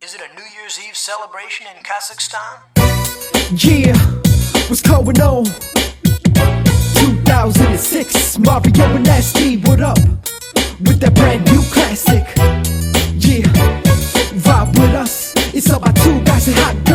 Is it a New Year's Eve celebration in Kazakhstan? Yeah, what's going on? 2006, Mario and Nasty, what up? With that brand new classic. Yeah, vibe with us. It's all about two guys and hot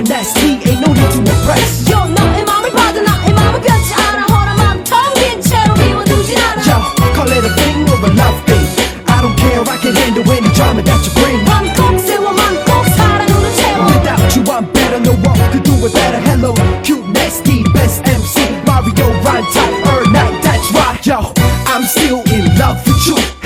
and that's. Ain't no need to impress. Yo, 너의 맘을 받아 나의 맘은 뼈지 않아 허름함 텅빈 채로 비워두진 않아. Yo, call it a thing or a love thing. I don't care, I can handle any drama that you bring. 맘꼭 세워 맘꼭 사랑으로 채워. Without you, I'm better. No one could do it better. Hello, cute, nasty, best MC Mario Ryan type. Er, that's right. Yo, I'm still in love with you.